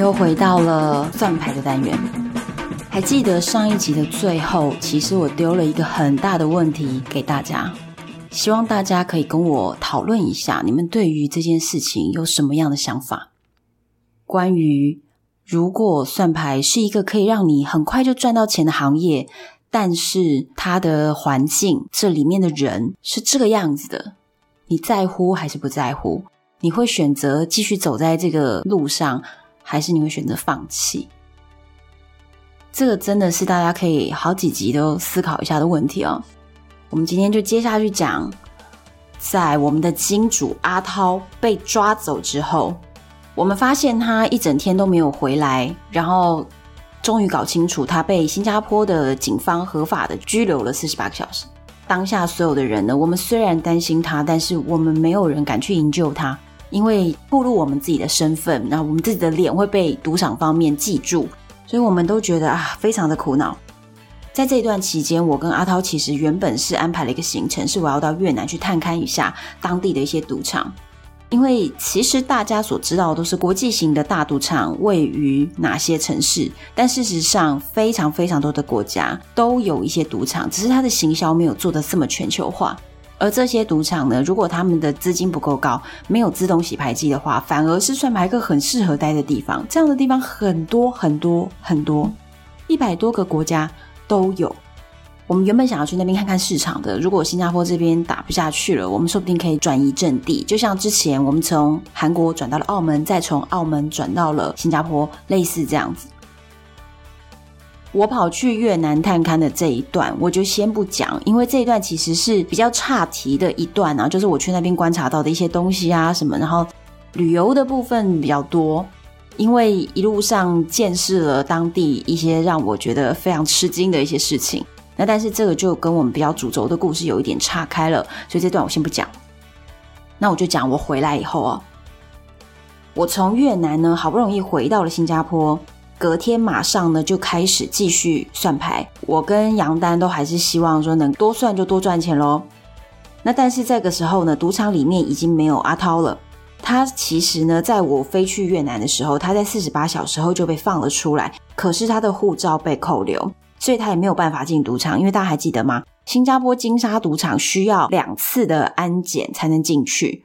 又回到了算牌的单元。还记得上一集的最后，其实我丢了一个很大的问题给大家，希望大家可以跟我讨论一下，你们对于这件事情有什么样的想法？关于如果算牌是一个可以让你很快就赚到钱的行业，但是它的环境，这里面的人是这个样子的，你在乎还是不在乎？你会选择继续走在这个路上？还是你会选择放弃？这个真的是大家可以好几集都思考一下的问题哦。我们今天就接下去讲，在我们的金主阿涛被抓走之后，我们发现他一整天都没有回来，然后终于搞清楚他被新加坡的警方合法的拘留了四十八个小时。当下所有的人呢，我们虽然担心他，但是我们没有人敢去营救他。因为暴露我们自己的身份，然后我们自己的脸会被赌场方面记住，所以我们都觉得啊，非常的苦恼。在这一段期间，我跟阿涛其实原本是安排了一个行程，是我要到越南去探勘一下当地的一些赌场。因为其实大家所知道的都是国际型的大赌场位于哪些城市，但事实上非常非常多的国家都有一些赌场，只是它的行销没有做得这么全球化。而这些赌场呢，如果他们的资金不够高，没有自动洗牌机的话，反而是算牌客很适合待的地方。这样的地方很多很多很多，一百多个国家都有。我们原本想要去那边看看市场的，如果新加坡这边打不下去了，我们说不定可以转移阵地，就像之前我们从韩国转到了澳门，再从澳门转到了新加坡，类似这样子。我跑去越南探勘的这一段，我就先不讲，因为这一段其实是比较岔题的一段啊，就是我去那边观察到的一些东西啊什么，然后旅游的部分比较多，因为一路上见识了当地一些让我觉得非常吃惊的一些事情。那但是这个就跟我们比较主轴的故事有一点岔开了，所以这段我先不讲。那我就讲我回来以后哦，我从越南呢好不容易回到了新加坡。隔天马上呢就开始继续算牌，我跟杨丹都还是希望说能多算就多赚钱喽。那但是这个时候呢，赌场里面已经没有阿涛了。他其实呢，在我飞去越南的时候，他在四十八小时后就被放了出来，可是他的护照被扣留，所以他也没有办法进赌场。因为大家还记得吗？新加坡金沙赌场需要两次的安检才能进去，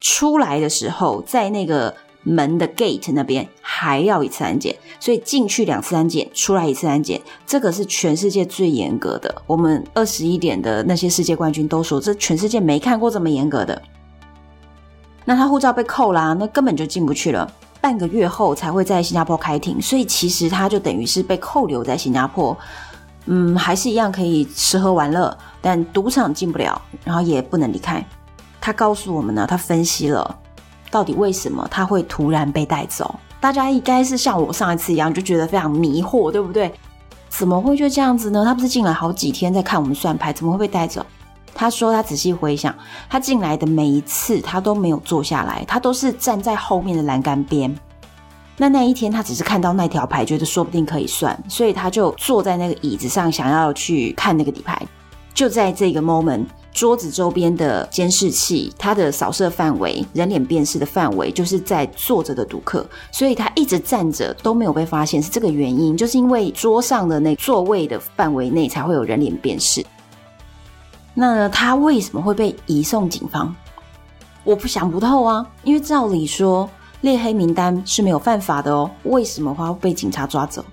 出来的时候在那个。门的 gate 那边还要一次安检，所以进去两次安检，出来一次安检，这个是全世界最严格的。我们二十一点的那些世界冠军都说，这全世界没看过这么严格的。那他护照被扣啦，那根本就进不去了。半个月后才会在新加坡开庭，所以其实他就等于是被扣留在新加坡。嗯，还是一样可以吃喝玩乐，但赌场进不了，然后也不能离开。他告诉我们呢，他分析了。到底为什么他会突然被带走？大家应该是像我上一次一样，就觉得非常迷惑，对不对？怎么会就这样子呢？他不是进来好几天在看我们算牌，怎么会被带走？他说他仔细回想，他进来的每一次他都没有坐下来，他都是站在后面的栏杆边。那那一天他只是看到那条牌，觉得说不定可以算，所以他就坐在那个椅子上，想要去看那个底牌。就在这个 moment。桌子周边的监视器，它的扫射范围、人脸辨识的范围，就是在坐着的赌客，所以他一直站着都没有被发现，是这个原因，就是因为桌上的那座位的范围内才会有人脸辨识。那，他为什么会被移送警方？我不想不透啊，因为照理说列黑名单是没有犯法的哦，为什么会被警察抓走？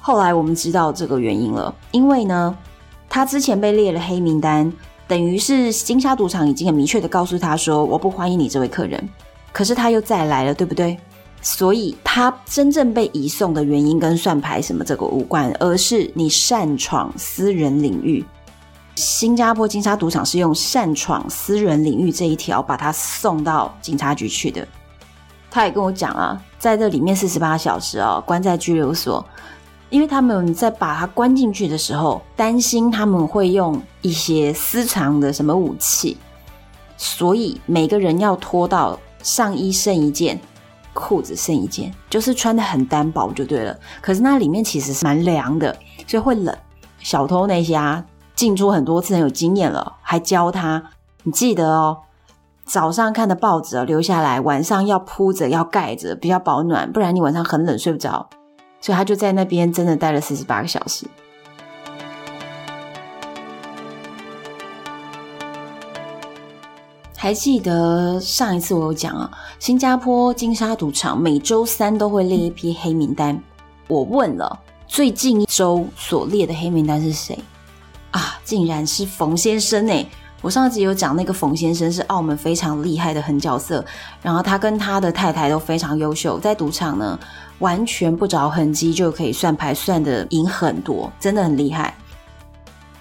后来我们知道这个原因了，因为呢。他之前被列了黑名单，等于是金沙赌场已经很明确的告诉他说：“我不欢迎你这位客人。”可是他又再来了，对不对？所以他真正被移送的原因跟算牌什么这个无关，而是你擅闯私人领域。新加坡金沙赌场是用擅闯私人领域这一条把他送到警察局去的。他也跟我讲啊，在这里面四十八小时哦，关在拘留所，因为他们在把他关进去的时候，担心他们会用一些私藏的什么武器，所以每个人要脱到上衣剩一件。裤子剩一件，就是穿得很单薄就对了。可是那里面其实是蛮凉的，所以会冷。小偷那些啊，进出很多次，很有经验了，还教他。你记得哦，早上看的报纸留下来，晚上要铺着，要盖着，比较保暖，不然你晚上很冷睡不着。所以他就在那边真的待了四十八个小时。还记得上一次我有讲啊，新加坡金沙赌场每周三都会列一批黑名单。我问了，最近一周所列的黑名单是谁？啊，竟然是冯先生诶！我上次有讲那个冯先生是澳门非常厉害的狠角色，然后他跟他的太太都非常优秀，在赌场呢完全不着痕迹就可以算牌算得赢很多，真的很厉害。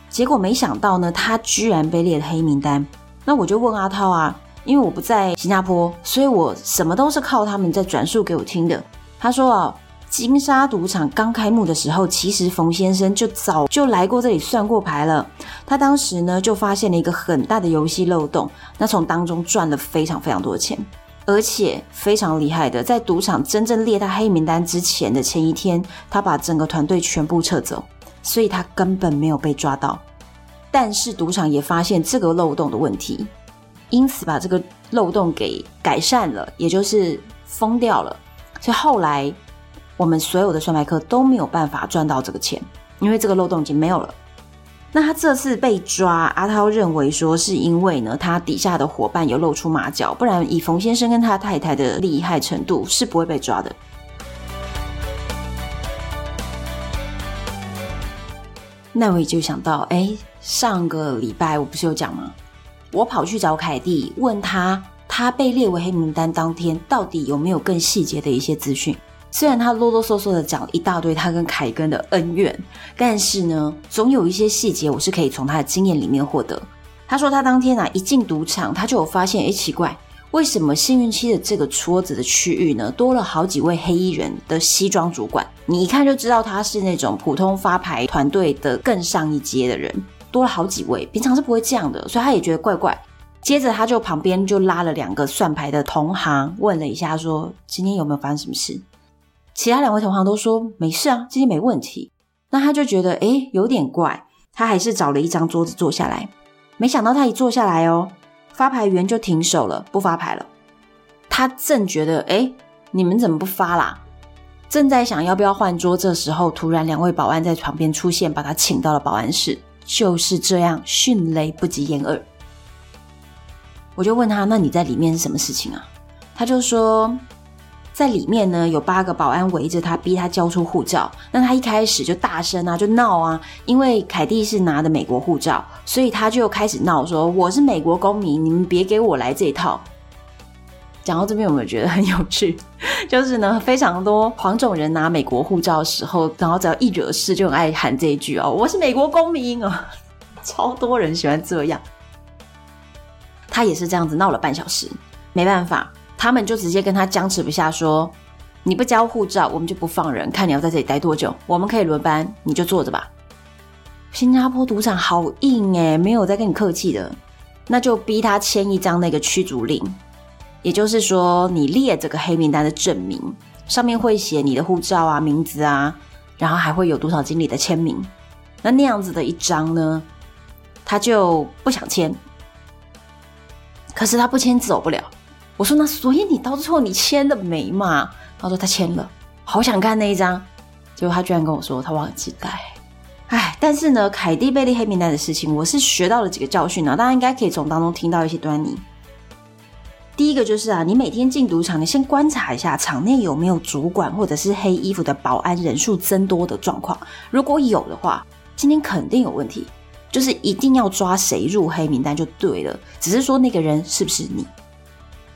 结果没想到呢，他居然被列了黑名单。那我就问阿涛啊，因为我不在新加坡，所以我什么都是靠他们在转述给我听的。他说啊，金沙赌场刚开幕的时候，其实冯先生就早就来过这里算过牌了。他当时呢就发现了一个很大的游戏漏洞，那从当中赚了非常非常多的钱，而且非常厉害的，在赌场真正列他黑名单之前的前一天，他把整个团队全部撤走，所以他根本没有被抓到。但是赌场也发现这个漏洞的问题，因此把这个漏洞给改善了，也就是封掉了。所以后来我们所有的算牌客都没有办法赚到这个钱，因为这个漏洞已经没有了。那他这次被抓，阿涛认为说是因为呢，他底下的伙伴有露出马脚，不然以冯先生跟他太太的厉害程度是不会被抓的。那我也就想到，哎。上个礼拜我不是有讲吗？我跑去找凯蒂，问他他被列为黑名单当天到底有没有更细节的一些资讯。虽然他啰啰嗦嗦的讲了一大堆他跟凯根的恩怨，但是呢，总有一些细节我是可以从他的经验里面获得。他说他当天啊一进赌场，他就有发现，哎，奇怪。为什么幸运期的这个桌子的区域呢，多了好几位黑衣人的西装主管？你一看就知道他是那种普通发牌团队的更上一阶的人。多了好几位，平常是不会这样的，所以他也觉得怪怪。接着他就旁边就拉了两个算牌的同行，问了一下说今天有没有发生什么事？其他两位同行都说没事啊，这些没问题。那他就觉得诶有点怪，他还是找了一张桌子坐下来。没想到他一坐下来哦，发牌员就停手了，不发牌了。他正觉得诶你们怎么不发啦？正在想要不要换桌，这时候突然两位保安在旁边出现，把他请到了保安室。就是这样，迅雷不及掩耳。我就问他：“那你在里面是什么事情啊？”他就说：“在里面呢，有八个保安围着他，逼他交出护照。那他一开始就大声啊，就闹啊，因为凯蒂是拿的美国护照，所以他就开始闹说：‘我是美国公民，你们别给我来这一套。’”讲到这边有没有觉得很有趣？就是呢，非常多黄种人拿美国护照的时候，然后只要一惹事，就很爱喊这一句哦：“我是美国公民哦。”超多人喜欢这样。他也是这样子闹了半小时，没办法，他们就直接跟他僵持不下，说：“你不交护照，我们就不放人，看你要在这里待多久。我们可以轮班，你就坐着吧。”新加坡赌场好硬诶，没有在跟你客气的，那就逼他签一张那个驱逐令。也就是说，你列这个黑名单的证明，上面会写你的护照啊、名字啊，然后还会有赌场经理的签名。那那样子的一张呢，他就不想签。可是他不签走不了。我说那所以你到最后你签了没嘛？他说他签了，好想看那一张。结果他居然跟我说他忘记带。哎，但是呢，凯蒂贝利黑名单的事情，我是学到了几个教训啊，大家应该可以从当中听到一些端倪。第一个就是啊，你每天进赌场，你先观察一下场内有没有主管或者是黑衣服的保安人数增多的状况。如果有的话，今天肯定有问题，就是一定要抓谁入黑名单就对了。只是说那个人是不是你？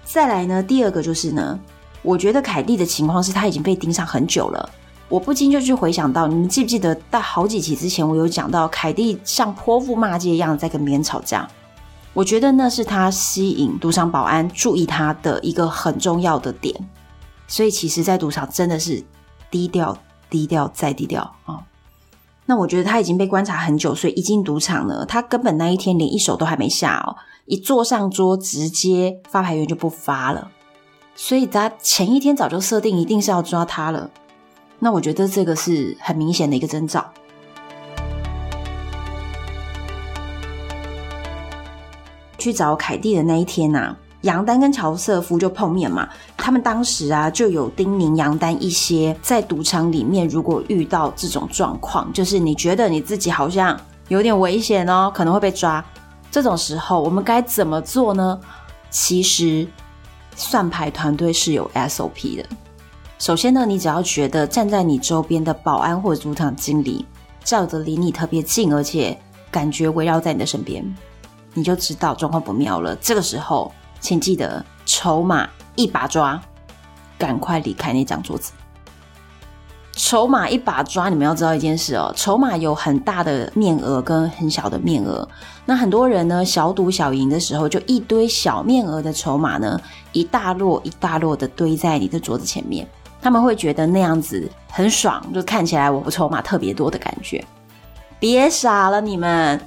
再来呢，第二个就是呢，我觉得凯蒂的情况是他已经被盯上很久了。我不禁就去回想到，你们记不记得在好几期之前，我有讲到凯蒂像泼妇骂街一样在跟别人吵架。我觉得那是他吸引赌场保安注意他的一个很重要的点。所以其实，在赌场真的是低调、低调再低调啊。那我觉得他已经被观察很久，所以一进赌场呢，他根本那一天连一手都还没下哦，一坐上桌，直接发牌员就不发了，所以他前一天早就设定一定是要抓他了。那我觉得这个是很明显的一个征兆。去找凯蒂的那一天呐、啊。杨丹跟乔瑟夫就碰面嘛，他们当时啊就有叮咛杨丹一些，在赌场里面如果遇到这种状况，就是你觉得你自己好像有点危险哦，可能会被抓，这种时候我们该怎么做呢？其实算牌团队是有 SOP 的。首先呢，你只要觉得站在你周边的保安或者赌场经理照着离你特别近，而且感觉围绕在你的身边，你就知道状况不妙了。这个时候。请记得筹码一把抓，赶快离开那张桌子。筹码一把抓，你们要知道一件事哦，筹码有很大的面额跟很小的面额。那很多人呢，小赌小赢的时候，就一堆小面额的筹码呢，一大摞一大摞的堆在你的桌子前面，他们会觉得那样子很爽，就看起来我筹码特别多的感觉。别傻了，你们！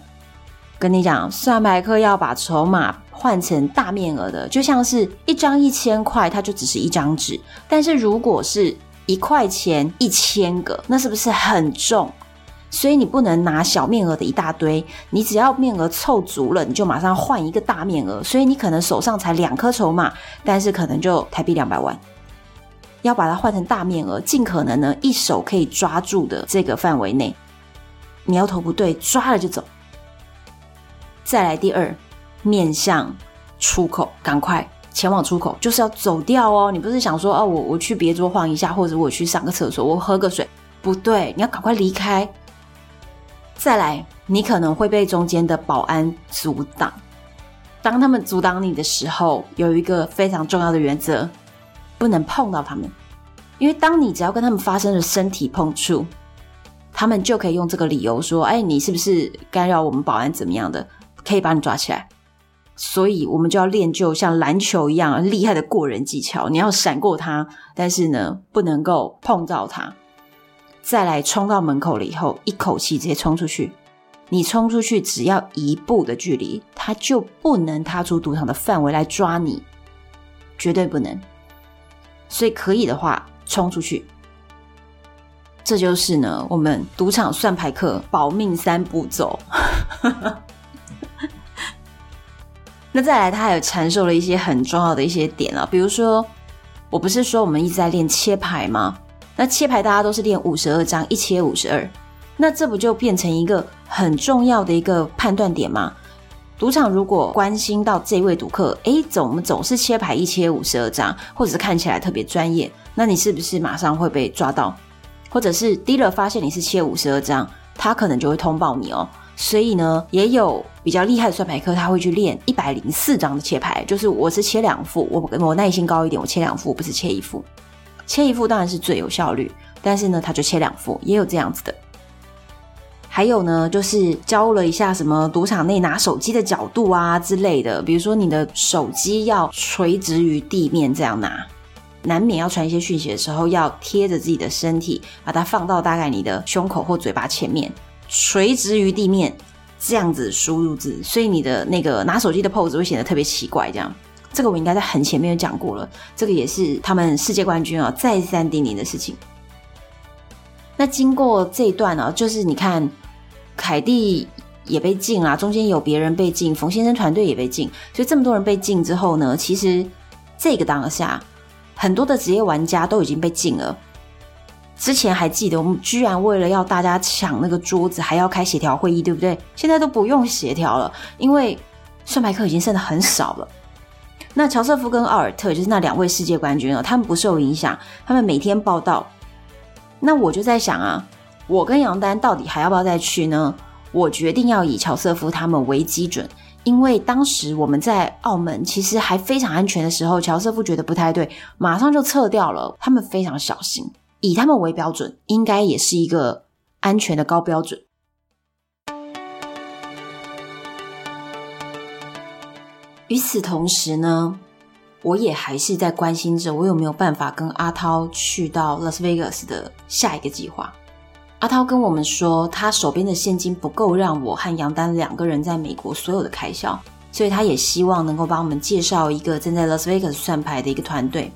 跟你讲，算牌客要把筹码。换成大面额的，就像是一张一千块，它就只是一张纸。但是如果是一块钱一千个，那是不是很重？所以你不能拿小面额的一大堆，你只要面额凑足了，你就马上换一个大面额。所以你可能手上才两颗筹码，但是可能就台币两百万。要把它换成大面额，尽可能呢一手可以抓住的这个范围内，苗头不对，抓了就走。再来第二。面向出口，赶快前往出口，就是要走掉哦。你不是想说哦，我我去别桌晃一下，或者我去上个厕所，我喝个水，不对，你要赶快离开。再来，你可能会被中间的保安阻挡。当他们阻挡你的时候，有一个非常重要的原则，不能碰到他们，因为当你只要跟他们发生了身体碰触，他们就可以用这个理由说：“哎，你是不是干扰我们保安怎么样的？可以把你抓起来。”所以，我们就要练就像篮球一样厉害的过人技巧。你要闪过他，但是呢，不能够碰到他。再来冲到门口了以后，一口气直接冲出去。你冲出去只要一步的距离，他就不能踏出赌场的范围来抓你，绝对不能。所以可以的话，冲出去。这就是呢，我们赌场算牌课保命三步骤。那再来，他还有阐述了一些很重要的一些点啊，比如说，我不是说我们一直在练切牌吗？那切牌大家都是练五十二张，一切五十二，那这不就变成一个很重要的一个判断点吗？赌场如果关心到这位赌客，诶，怎么总是切牌一切五十二张，或者是看起来特别专业，那你是不是马上会被抓到？或者是 dealer 发现你是切五十二张，他可能就会通报你哦。所以呢，也有比较厉害的算牌客，他会去练一百零四张的切牌，就是我是切两副，我我耐心高一点，我切两副，不是切一副。切一副当然是最有效率，但是呢，他就切两副，也有这样子的。还有呢，就是教了一下什么赌场内拿手机的角度啊之类的，比如说你的手机要垂直于地面这样拿，难免要传一些讯息的时候，要贴着自己的身体，把它放到大概你的胸口或嘴巴前面。垂直于地面，这样子输入字，所以你的那个拿手机的 pose 会显得特别奇怪。这样，这个我应该在很前面有讲过了。这个也是他们世界冠军啊再三叮咛的事情。那经过这一段呢，就是你看，凯蒂也被禁啊，中间有别人被禁，冯先生团队也被禁，所以这么多人被禁之后呢，其实这个当下，很多的职业玩家都已经被禁了。之前还记得，我们居然为了要大家抢那个桌子，还要开协调会议，对不对？现在都不用协调了，因为算牌课已经剩得很少了。那乔瑟夫跟奥尔特就是那两位世界冠军啊，他们不受影响，他们每天报道。那我就在想啊，我跟杨丹到底还要不要再去呢？我决定要以乔瑟夫他们为基准，因为当时我们在澳门其实还非常安全的时候，乔瑟夫觉得不太对，马上就撤掉了。他们非常小心，以他们为标准，应该也是一个安全的高标准。与此同时呢，我也还是在关心着我有没有办法跟阿涛去到拉斯维加斯的下一个计划。阿涛跟我们说，他手边的现金不够让我和杨丹两个人在美国所有的开销，所以他也希望能够帮我们介绍一个正在拉斯维加斯算牌的一个团队。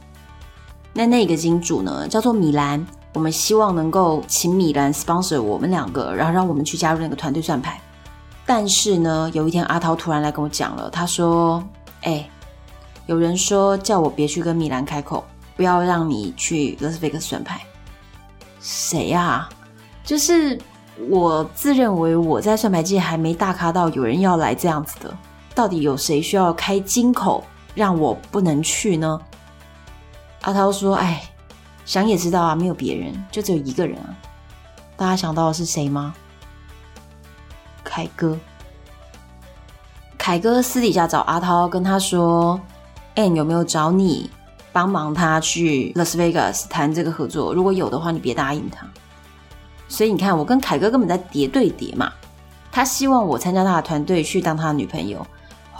那那个金主呢，叫做米兰，我们希望能够请米兰 sponsor 我们两个，然后让我们去加入那个团队算牌。但是呢，有一天阿涛突然来跟我讲了，他说：“哎，有人说叫我别去跟米兰开口，不要让你去拉斯维加斯算牌。”谁呀？就是我自认为我在算牌界还没大咖到有人要来这样子的，到底有谁需要开金口让我不能去呢？阿涛说：“哎，想也知道啊，没有别人，就只有一个人啊。大家想到的是谁吗？凯哥。凯哥私底下找阿涛，跟他说：‘哎，有没有找你帮忙他去 Las Vegas 谈这个合作？如果有的话，你别答应他。’”所以你看，我跟凯哥根本在叠对叠嘛。他希望我参加他的团队去当他的女朋友。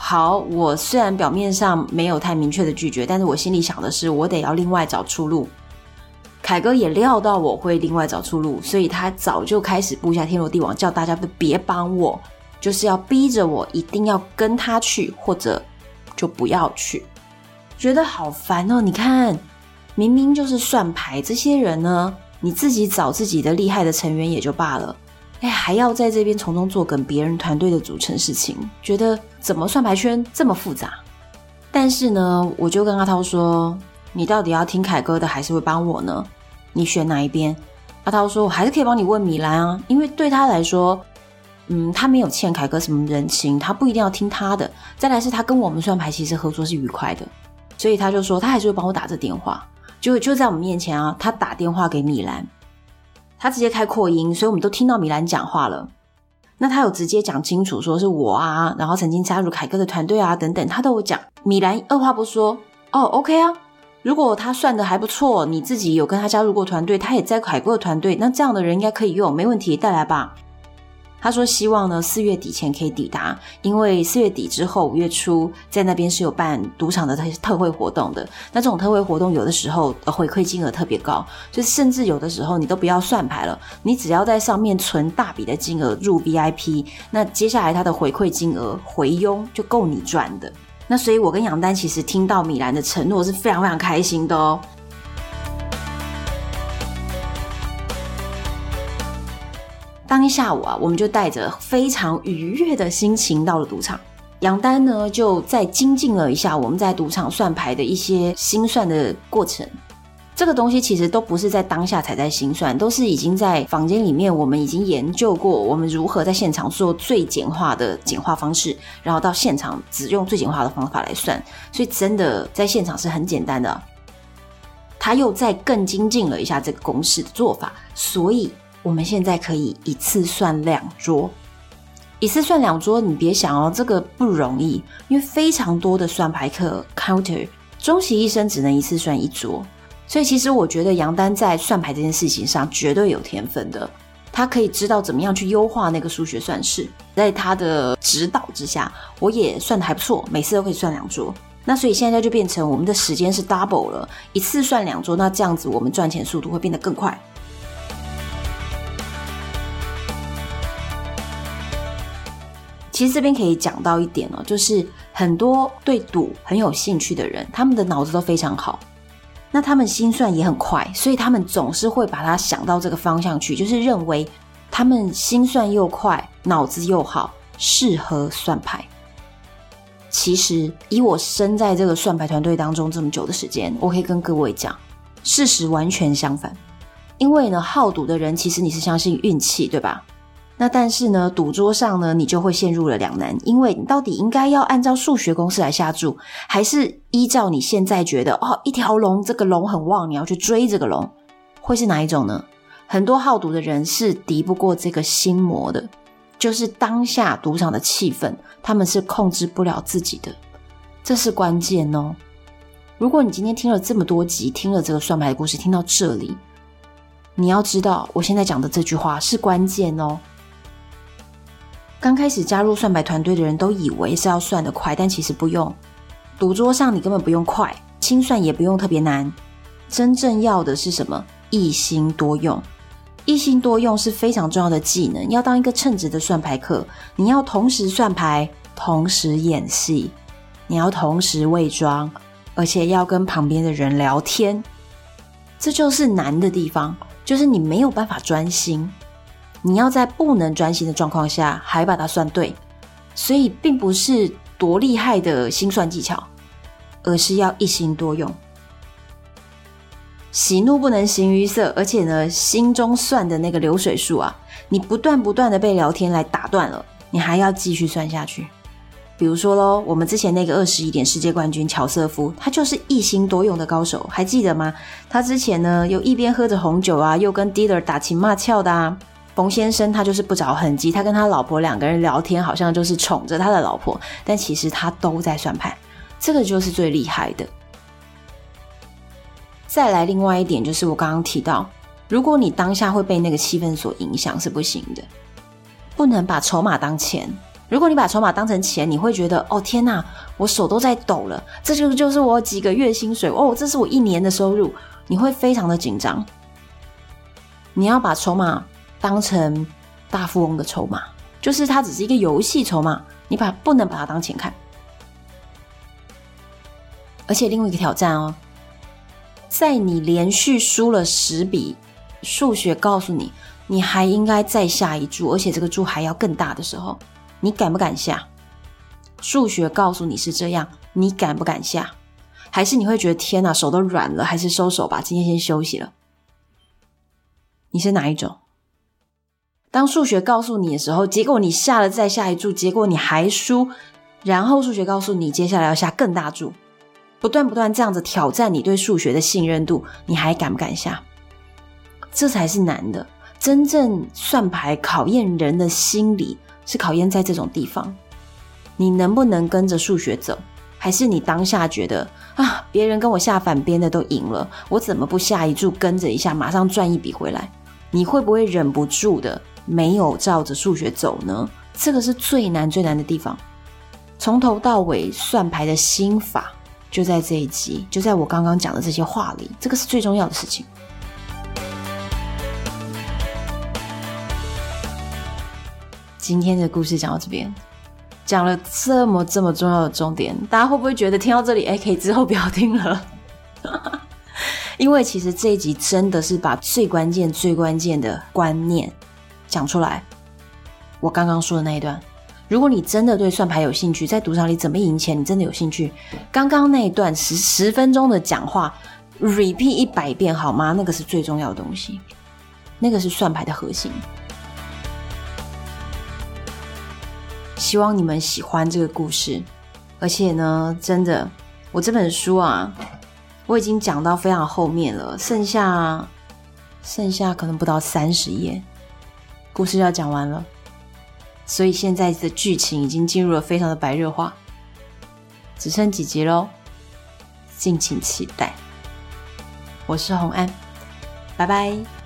好，我虽然表面上没有太明确的拒绝，但是我心里想的是，我得要另外找出路。凯哥也料到我会另外找出路，所以他早就开始布下天罗地网，叫大家都别帮我，就是要逼着我一定要跟他去，或者就不要去。觉得好烦哦！你看，明明就是算牌，这些人呢？你自己找自己的厉害的成员也就罢了，哎，还要在这边从中作梗别人团队的组成事情，觉得怎么算牌圈这么复杂？但是呢，我就跟阿涛说：“你到底要听凯哥的，还是会帮我呢？你选哪一边？”阿涛说：“我还是可以帮你问米兰啊，因为对他来说，嗯，他没有欠凯哥什么人情，他不一定要听他的。再来是他跟我们算牌，其实合作是愉快的，所以他就说他还是会帮我打这电话。”就就在我们面前啊，他打电话给米兰，他直接开扩音，所以我们都听到米兰讲话了。那他有直接讲清楚，说是我啊，然后曾经加入凯哥的团队啊，等等，他都有讲。米兰二话不说，哦，OK 啊，如果他算的还不错，你自己有跟他加入过团队，他也在凯哥的团队，那这样的人应该可以用，没问题，带来吧。他说：“希望呢，四月底前可以抵达，因为四月底之后五月初在那边是有办赌场的特特惠活动的。那这种特惠活动有的时候回馈金额特别高，就甚至有的时候你都不要算牌了，你只要在上面存大笔的金额入 VIP，那接下来他的回馈金额回佣就够你赚的。那所以，我跟杨丹其实听到米兰的承诺是非常非常开心的哦。”当天下午啊，我们就带着非常愉悦的心情到了赌场。杨丹呢，就再精进了一下我们在赌场算牌的一些心算的过程。这个东西其实都不是在当下才在心算，都是已经在房间里面，我们已经研究过，我们如何在现场做最简化的简化方式，然后到现场只用最简化的方法来算。所以真的在现场是很简单的。他又再更精进了一下这个公式的做法，所以。我们现在可以一次算两桌，一次算两桌，你别想哦，这个不容易，因为非常多的算牌课 counter，终其一生只能一次算一桌。所以其实我觉得杨丹在算牌这件事情上绝对有天分的，他可以知道怎么样去优化那个数学算式，在他的指导之下，我也算的还不错，每次都可以算两桌。那所以现在就变成我们的时间是 double 了，一次算两桌，那这样子我们赚钱速度会变得更快。其实这边可以讲到一点哦，就是很多对赌很有兴趣的人，他们的脑子都非常好，那他们心算也很快，所以他们总是会把它想到这个方向去，就是认为他们心算又快，脑子又好，适合算牌。其实以我身在这个算牌团队当中这么久的时间，我可以跟各位讲，事实完全相反。因为呢，好赌的人其实你是相信运气，对吧？那但是呢，赌桌上呢，你就会陷入了两难，因为你到底应该要按照数学公式来下注，还是依照你现在觉得哦，一条龙这个龙很旺，你要去追这个龙，会是哪一种呢？很多好赌的人是敌不过这个心魔的，就是当下赌场的气氛，他们是控制不了自己的，这是关键哦。如果你今天听了这么多集，听了这个算牌的故事，听到这里，你要知道，我现在讲的这句话是关键哦。刚开始加入算牌团队的人都以为是要算得快，但其实不用。赌桌上你根本不用快，清算也不用特别难，真正要的是什么？一心多用。一心多用是非常重要的技能。要当一个称职的算牌客，你要同时算牌，同时演戏，你要同时伪装，而且要跟旁边的人聊天。这就是难的地方，就是你没有办法专心。你要在不能专心的状况下还把它算对，所以并不是多厉害的心算技巧，而是要一心多用。喜怒不能形于色，而且呢，心中算的那个流水数啊，你不断不断的被聊天来打断了，你还要继续算下去。比如说喽，我们之前那个二十一点世界冠军乔瑟夫，他就是一心多用的高手，还记得吗？他之前呢，又一边喝着红酒啊，又跟 dealer 打情骂俏的啊。冯先生他就是不着痕迹，他跟他老婆两个人聊天，好像就是宠着他的老婆，但其实他都在算盘，这个就是最厉害的。再来，另外一点就是我刚刚提到，如果你当下会被那个气氛所影响是不行的，不能把筹码当钱。如果你把筹码当成钱，你会觉得哦天哪，我手都在抖了，这就就是我几个月薪水哦，这是我一年的收入，你会非常的紧张。你要把筹码。当成大富翁的筹码，就是它只是一个游戏筹码，你把不能把它当钱看。而且另外一个挑战哦，在你连续输了十笔，数学告诉你你还应该再下一注，而且这个注还要更大的时候，你敢不敢下？数学告诉你是这样，你敢不敢下？还是你会觉得天哪，手都软了，还是收手吧，今天先休息了。你是哪一种？当数学告诉你的时候，结果你下了再下一注，结果你还输，然后数学告诉你接下来要下更大注，不断不断这样子挑战你对数学的信任度，你还敢不敢下？这才是难的。真正算牌考验人的心理，是考验在这种地方。你能不能跟着数学走？还是你当下觉得啊，别人跟我下反边的都赢了，我怎么不下一注跟着一下，马上赚一笔回来？你会不会忍不住的？没有照着数学走呢，这个是最难最难的地方。从头到尾算牌的心法就在这一集，就在我刚刚讲的这些话里，这个是最重要的事情。今天的故事讲到这边，讲了这么这么重要的重点，大家会不会觉得听到这里，哎，可以之后不要听了？因为其实这一集真的是把最关键、最关键的观念。讲出来，我刚刚说的那一段，如果你真的对算牌有兴趣，在赌场里怎么赢钱，你真的有兴趣，刚刚那一段十十分钟的讲话，repeat 一百遍好吗？那个是最重要的东西，那个是算牌的核心。希望你们喜欢这个故事，而且呢，真的，我这本书啊，我已经讲到非常后面了，剩下剩下可能不到三十页。故事要讲完了，所以现在的剧情已经进入了非常的白热化，只剩几集喽，敬请期待。我是红安，拜拜。